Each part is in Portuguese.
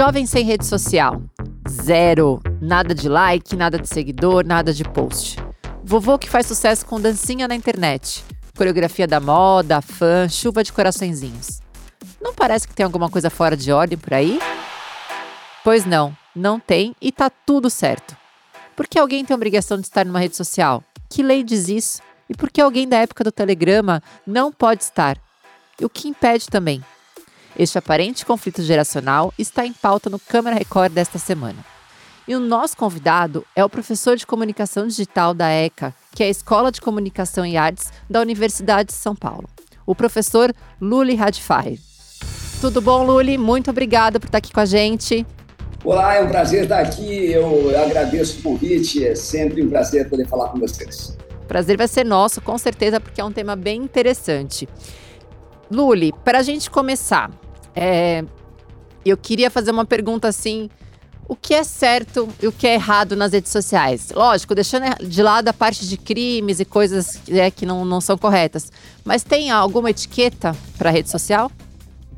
Jovem sem rede social. Zero. Nada de like, nada de seguidor, nada de post. Vovô que faz sucesso com dancinha na internet. Coreografia da moda, fã, chuva de coraçõezinhos. Não parece que tem alguma coisa fora de ordem por aí? Pois não, não tem e tá tudo certo. Por que alguém tem a obrigação de estar numa rede social? Que lei diz isso? E por que alguém da época do telegrama não pode estar? E o que impede também? Este aparente conflito geracional está em pauta no Câmara Record desta semana. E o nosso convidado é o professor de comunicação digital da ECA, que é a Escola de Comunicação e Artes da Universidade de São Paulo, o professor Luli Radfire. Tudo bom, Luli? Muito obrigada por estar aqui com a gente. Olá, é um prazer estar aqui. Eu agradeço o convite. É sempre um prazer poder falar com vocês. Prazer vai ser nosso, com certeza, porque é um tema bem interessante. Luli, para a gente começar, é, eu queria fazer uma pergunta assim: o que é certo e o que é errado nas redes sociais? Lógico, deixando de lado a parte de crimes e coisas é, que não, não são corretas. Mas tem alguma etiqueta para rede social?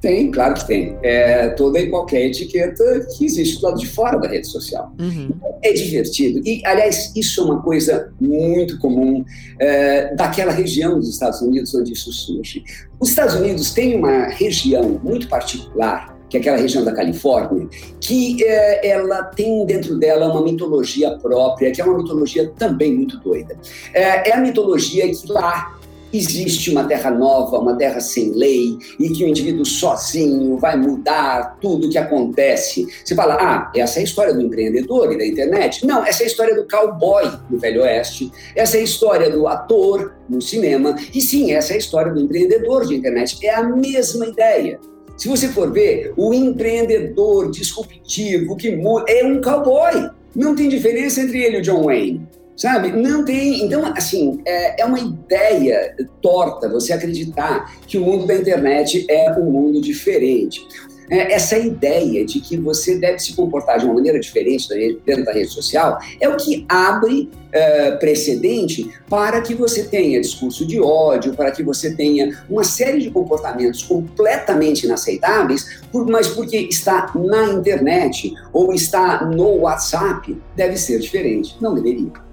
Tem, claro que tem. É, toda e qualquer etiqueta que existe do lado de fora da rede social. Uhum. É divertido. E, aliás, isso é uma coisa muito comum é, daquela região dos Estados Unidos onde isso surge. Os Estados Unidos têm uma região muito particular que é aquela região da Califórnia, que é, ela tem dentro dela uma mitologia própria, que é uma mitologia também muito doida. É, é a mitologia que lá existe uma terra nova, uma terra sem lei, e que o indivíduo sozinho vai mudar tudo o que acontece. Você fala, ah, essa é a história do empreendedor e da internet. Não, essa é a história do cowboy no Velho Oeste, essa é a história do ator no cinema, e sim, essa é a história do empreendedor de internet. É a mesma ideia. Se você for ver, o empreendedor disruptivo que muda é um cowboy. Não tem diferença entre ele e o John Wayne. Sabe? Não tem. Então, assim, é, é, uma ideia torta você acreditar que o mundo da internet é um mundo diferente. É, essa ideia de que você deve se comportar de uma maneira diferente dentro da rede social é o que abre é, precedente para que você tenha discurso de ódio, para que você tenha uma série de comportamentos completamente inaceitáveis, mas porque está na internet ou está no WhatsApp, deve ser diferente. Não deveria.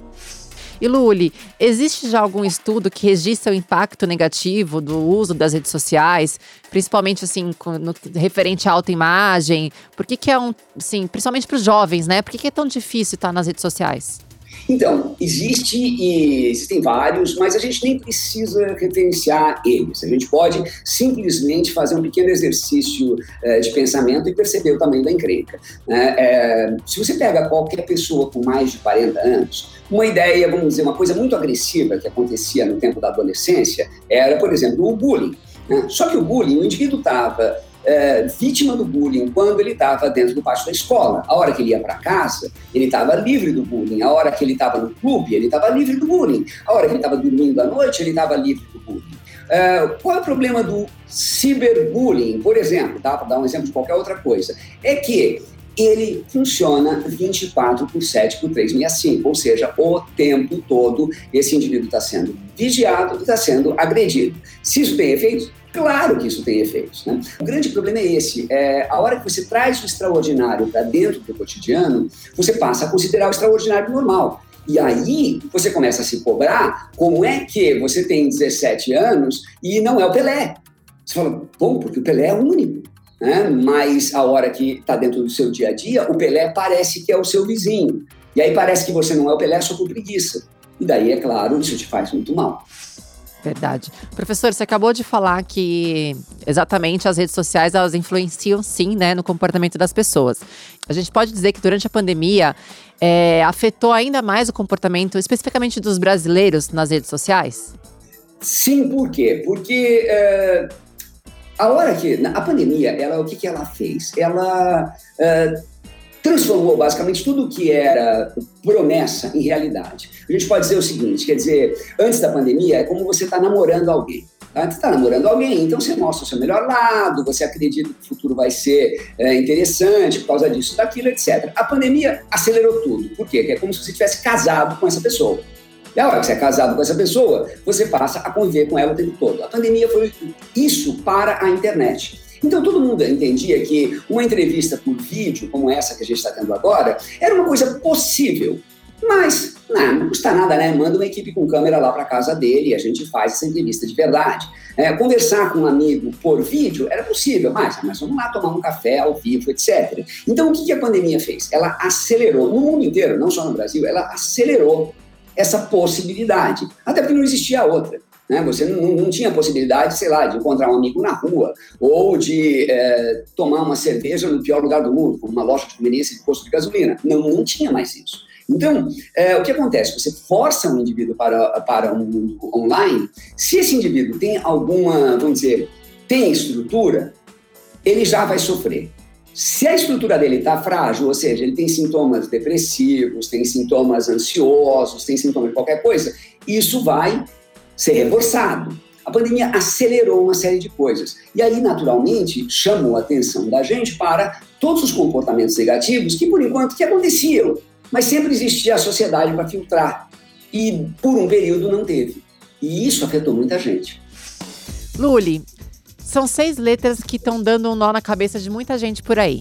E Luli, existe já algum estudo que registra o impacto negativo do uso das redes sociais, principalmente assim, no, referente à autoimagem? Por que, que é um, assim, principalmente para os jovens, né? Por que, que é tão difícil estar nas redes sociais? Então, existe e existem vários, mas a gente nem precisa referenciar eles. A gente pode simplesmente fazer um pequeno exercício é, de pensamento e perceber o tamanho da encrenca. Né? É, se você pega qualquer pessoa com mais de 40 anos, uma ideia, vamos dizer, uma coisa muito agressiva que acontecia no tempo da adolescência era, por exemplo, o bullying. Né? Só que o bullying, o indivíduo estava é, vítima do bullying quando ele estava dentro do pátio da escola. A hora que ele ia para casa, ele estava livre do bullying. A hora que ele estava no clube, ele estava livre do bullying. A hora que ele estava dormindo à noite, ele estava livre do bullying. É, qual é o problema do ciberbullying, por exemplo, tá? para dar um exemplo de qualquer outra coisa? É que ele funciona 24 por 7 por 365, ou seja, o tempo todo esse indivíduo está sendo vigiado está sendo agredido. Se isso tem efeitos, Claro que isso tem efeitos. Né? O grande problema é esse: é, a hora que você traz o extraordinário para dentro do cotidiano, você passa a considerar o extraordinário normal. E aí você começa a se cobrar como é que você tem 17 anos e não é o Pelé. Você fala, bom, porque o Pelé é único. Né? Mas a hora que está dentro do seu dia a dia, o Pelé parece que é o seu vizinho. E aí parece que você não é o Pelé só por preguiça. E daí, é claro, isso te faz muito mal. Verdade. Professor, você acabou de falar que exatamente as redes sociais elas influenciam sim, né, no comportamento das pessoas. A gente pode dizer que durante a pandemia é, afetou ainda mais o comportamento, especificamente dos brasileiros nas redes sociais? Sim, por quê? Porque é, a hora que a pandemia, ela o que, que ela fez? Ela é, transformou basicamente tudo que era promessa em realidade. A gente pode dizer o seguinte, quer dizer, antes da pandemia é como você está namorando alguém. Tá? Você está namorando alguém, então você mostra o seu melhor lado, você acredita que o futuro vai ser é, interessante por causa disso, daquilo, etc. A pandemia acelerou tudo. Por quê? Porque é como se você tivesse casado com essa pessoa. E a hora que você é casado com essa pessoa, você passa a conviver com ela o tempo todo. A pandemia foi isso para a internet Então todo mundo entendia que uma entrevista por vídeo, como essa que a gente está tendo agora, era uma coisa possível. Mas não, não custa nada, né? Manda uma equipe com câmera lá para casa dele e a gente faz essa entrevista de verdade. É, conversar com um amigo por vídeo era possível, mas, mas vamos lá tomar um café ao vivo, etc. Então, o que a pandemia fez? Ela acelerou, no mundo inteiro, não só no Brasil, ela acelerou essa possibilidade. Até porque não existia outra. Né? Você não, não tinha possibilidade, sei lá, de encontrar um amigo na rua ou de é, tomar uma cerveja no pior lugar do mundo, como uma loja de conveniência de posto de gasolina. Não, não tinha mais isso. Então, é, o que acontece? Você força um indivíduo para, para um mundo online, se esse indivíduo tem alguma, vamos dizer, tem estrutura, ele já vai sofrer. Se a estrutura dele está frágil, ou seja, ele tem sintomas depressivos, tem sintomas ansiosos, tem sintomas de qualquer coisa, isso vai ser reforçado. A pandemia acelerou uma série de coisas. E aí, naturalmente, chamou a atenção da gente para todos os comportamentos negativos que, por enquanto, que aconteciam. Mas sempre existia a sociedade para filtrar. E por um período não teve. E isso afetou muita gente. Luli, são seis letras que estão dando um nó na cabeça de muita gente por aí.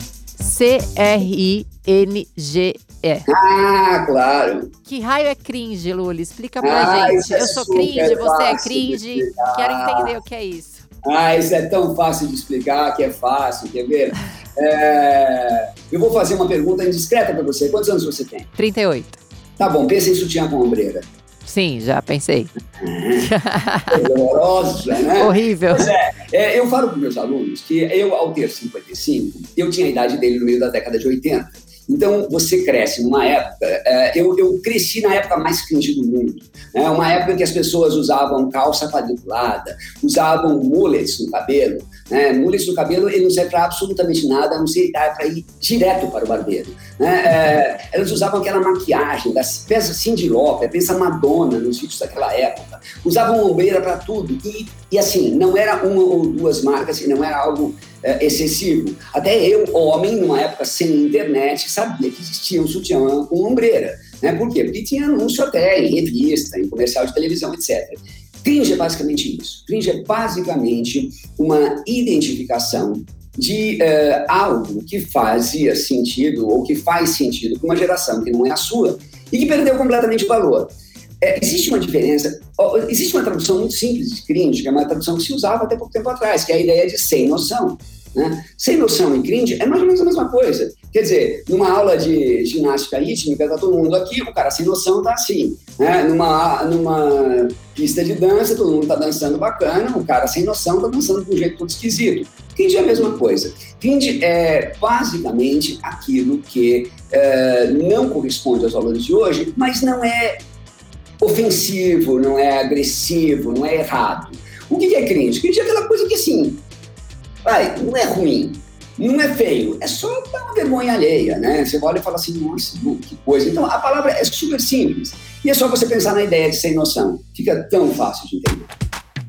C-R-I-N-G-E. Ah, claro. Que raio é cringe, Luli? Explica pra ah, gente. É Eu sou cringe, você é cringe. Quero entender o que é isso. Ah, isso é tão fácil de explicar que é fácil, quer ver? É... Eu vou fazer uma pergunta indiscreta para você. Quantos anos você tem? 38. Tá bom, pensa em sutiã com ombreira. Sim, já pensei. Horrorosa, né? Horrível. Pois é, é, eu falo para meus alunos que eu, ao ter 55, eu tinha a idade dele no meio da década de 80. Então, você cresce numa época. É, eu, eu, cresci na época mais quente do mundo. Né? Uma época que as pessoas usavam calça quadriculada, usavam mullets no cabelo. Né? Mullets no cabelo ele não serve para absolutamente nada, a não ser para ir direto para o barbeiro. Né? É, elas usavam aquela maquiagem, das, pensa Cindy Lauper, pensa Madonna nos vídeos daquela época. Usavam ombreira para tudo. E, e assim, não era uma ou duas marcas, não era algo é, excessivo. Até eu, homem, numa época sem internet, sabia que existia um sutiã com ombreira. Né? Por quê? Porque tinha anúncio até em revista, em comercial de televisão, etc. Cringe é basicamente isso. Cringe é basicamente uma identificação de uh, algo que fazia sentido ou que faz sentido para uma geração que não é a sua e que perdeu completamente o valor. É, existe uma diferença, existe uma tradução muito simples de cringe, que é uma tradução que se usava até pouco tempo atrás, que é a ideia de sem noção. Né? Sem noção e cringe é mais ou menos a mesma coisa. Quer dizer, numa aula de ginástica rítmica, está todo mundo aqui, o cara sem noção está assim. Né? Numa, numa pista de dança, todo mundo está dançando bacana, o cara sem noção está dançando de um jeito todo esquisito. Cringe é a mesma coisa. Cringe é basicamente aquilo que é, não corresponde aos valores de hoje, mas não é ofensivo, não é agressivo, não é errado. O que é cringe? Cringe é aquela coisa que, assim, vai, não é ruim, não é feio, é só dar uma vergonha alheia, né? Você olha e fala assim, nossa, que coisa. Então, a palavra é super simples. E é só você pensar na ideia de sem noção. Fica tão fácil de entender.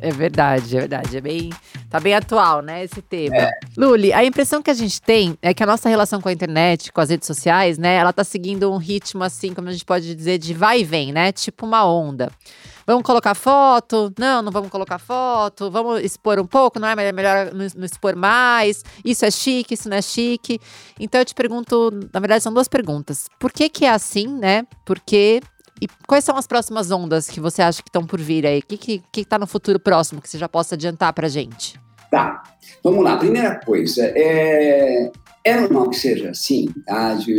É verdade, é verdade. É bem, tá bem atual, né, esse tema. É. Luli, a impressão que a gente tem é que a nossa relação com a internet, com as redes sociais, né, ela tá seguindo um ritmo assim, como a gente pode dizer, de vai e vem, né? Tipo uma onda. Vamos colocar foto? Não, não vamos colocar foto. Vamos expor um pouco, não é? é melhor não expor mais. Isso é chique, isso não é chique. Então eu te pergunto, na verdade são duas perguntas. Por que que é assim, né? Porque e quais são as próximas ondas que você acha que estão por vir aí? O que que, que tá no futuro próximo que você já possa adiantar para gente? Tá, vamos lá. Primeira coisa, é, é normal que seja assim, tá? De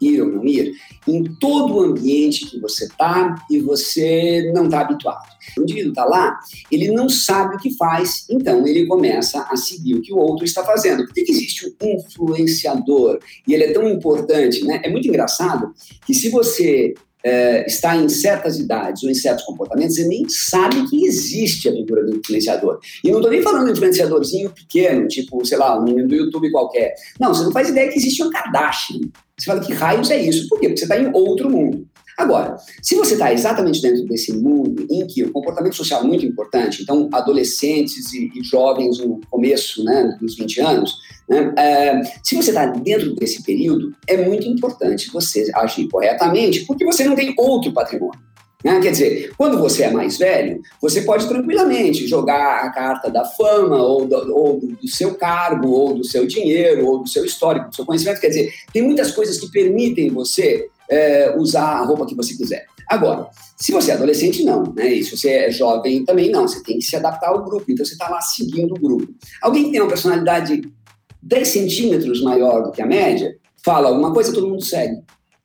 ir ou não ir, em todo o ambiente que você está e você não está habituado. O indivíduo está lá, ele não sabe o que faz, então ele começa a seguir o que o outro está fazendo. Por que, existe um influenciador? E ele é tão importante, né? É muito engraçado que se você é, está em certas idades ou em certos comportamentos, você nem sabe que existe a figura do influenciador. E não estou nem falando de influenciadorzinho pequeno, tipo, sei lá, um menino do YouTube qualquer. Não, você não faz ideia que existe um Kardashian. Você fala que raios é isso. Por quê? Porque você está em outro mundo. Agora, se você está exatamente dentro desse mundo em que o comportamento social é muito importante, então adolescentes e, e jovens no começo né, dos 20 anos, né, é, se você está dentro desse período, é muito importante você agir corretamente, porque você não tem outro patrimônio. Né? Quer dizer, quando você é mais velho, você pode tranquilamente jogar a carta da fama, ou do, ou do seu cargo, ou do seu dinheiro, ou do seu histórico, do seu conhecimento. Quer dizer, tem muitas coisas que permitem você é, usar a roupa que você quiser. Agora, se você é adolescente, não, né? E se você é jovem também não, você tem que se adaptar ao grupo, então você está lá seguindo o grupo. Alguém que tem uma personalidade 10 centímetros maior do que a média, fala alguma coisa, todo mundo segue.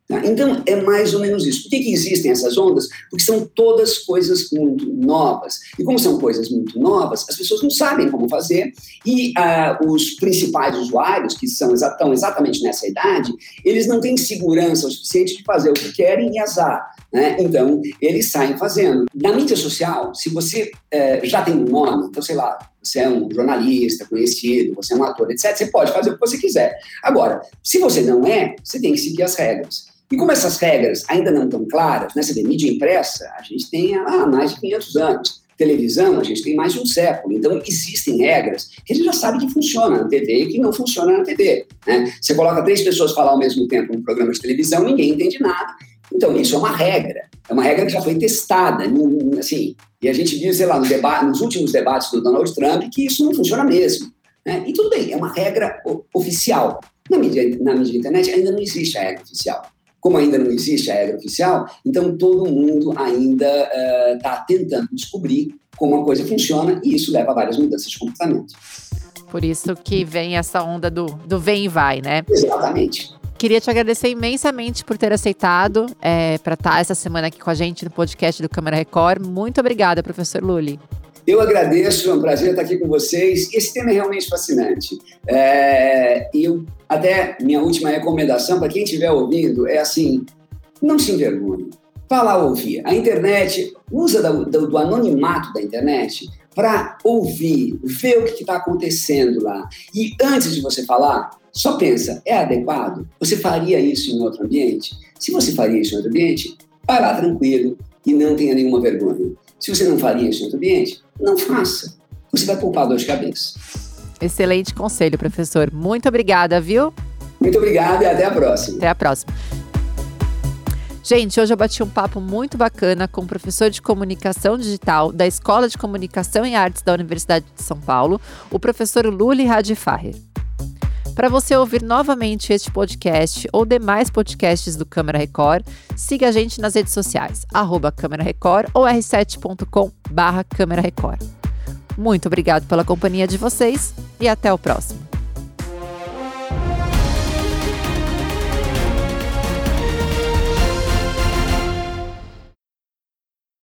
Tá? Então, é mais ou menos isso. Por que, que existem essas ondas? Porque são todas coisas muito novas. E como são coisas muito novas, as pessoas não sabem como fazer e ah, os principais usuários, que são estão exatamente nessa idade, eles não têm segurança o suficiente de fazer o que querem e azar. Né? Então, eles saem fazendo. Na mídia social, se você é, já tem um nome, então, sei lá, você é um jornalista conhecido, você é um ator, etc., você pode fazer o que você quiser. Agora, se você não é, você tem que seguir as regras. E como essas regras ainda não estão claras, né? Você vê, mídia impressa, a gente tem há mais de 500 anos. Televisão, a gente tem mais de um século. Então, existem regras que a gente já sabe que funciona na TV e que não funciona na TV. Né? Você coloca três pessoas falar ao mesmo tempo num programa de televisão, ninguém entende nada. Então, isso é uma regra. É uma regra que já foi testada. Assim, e a gente viu, sei lá, no nos últimos debates do Donald Trump, que isso não funciona mesmo. Né? E tudo bem, é uma regra oficial. Na mídia, na mídia internet ainda não existe a regra oficial como ainda não existe a regra oficial, então todo mundo ainda está uh, tentando descobrir como a coisa funciona e isso leva a várias mudanças de comportamento. Por isso que vem essa onda do, do vem e vai, né? Exatamente. Queria te agradecer imensamente por ter aceitado é, para estar tá essa semana aqui com a gente no podcast do Câmara Record. Muito obrigada, professor Lully. Eu agradeço, é um prazer estar aqui com vocês. Esse tema é realmente fascinante. É, e até minha última recomendação para quem estiver ouvindo é assim: não se envergonhe. Vá lá ouvir. A internet, usa do, do, do anonimato da internet para ouvir, ver o que está acontecendo lá. E antes de você falar, só pensa, é adequado? Você faria isso em outro ambiente? Se você faria isso em outro ambiente, vá lá tranquilo e não tenha nenhuma vergonha. Se você não faria isso em outro ambiente, não faça. Você vai poupar dor de cabeça. Excelente conselho, professor. Muito obrigada, viu? Muito obrigado e até a próxima. Até a próxima. Gente, hoje eu bati um papo muito bacana com o professor de comunicação digital da Escola de Comunicação e Artes da Universidade de São Paulo, o professor Luli Radfaher. Para você ouvir novamente este podcast ou demais podcasts do Câmara Record, siga a gente nas redes sociais, arroba Câmara Record ou r7.com barra Câmara Record. Muito obrigado pela companhia de vocês e até o próximo.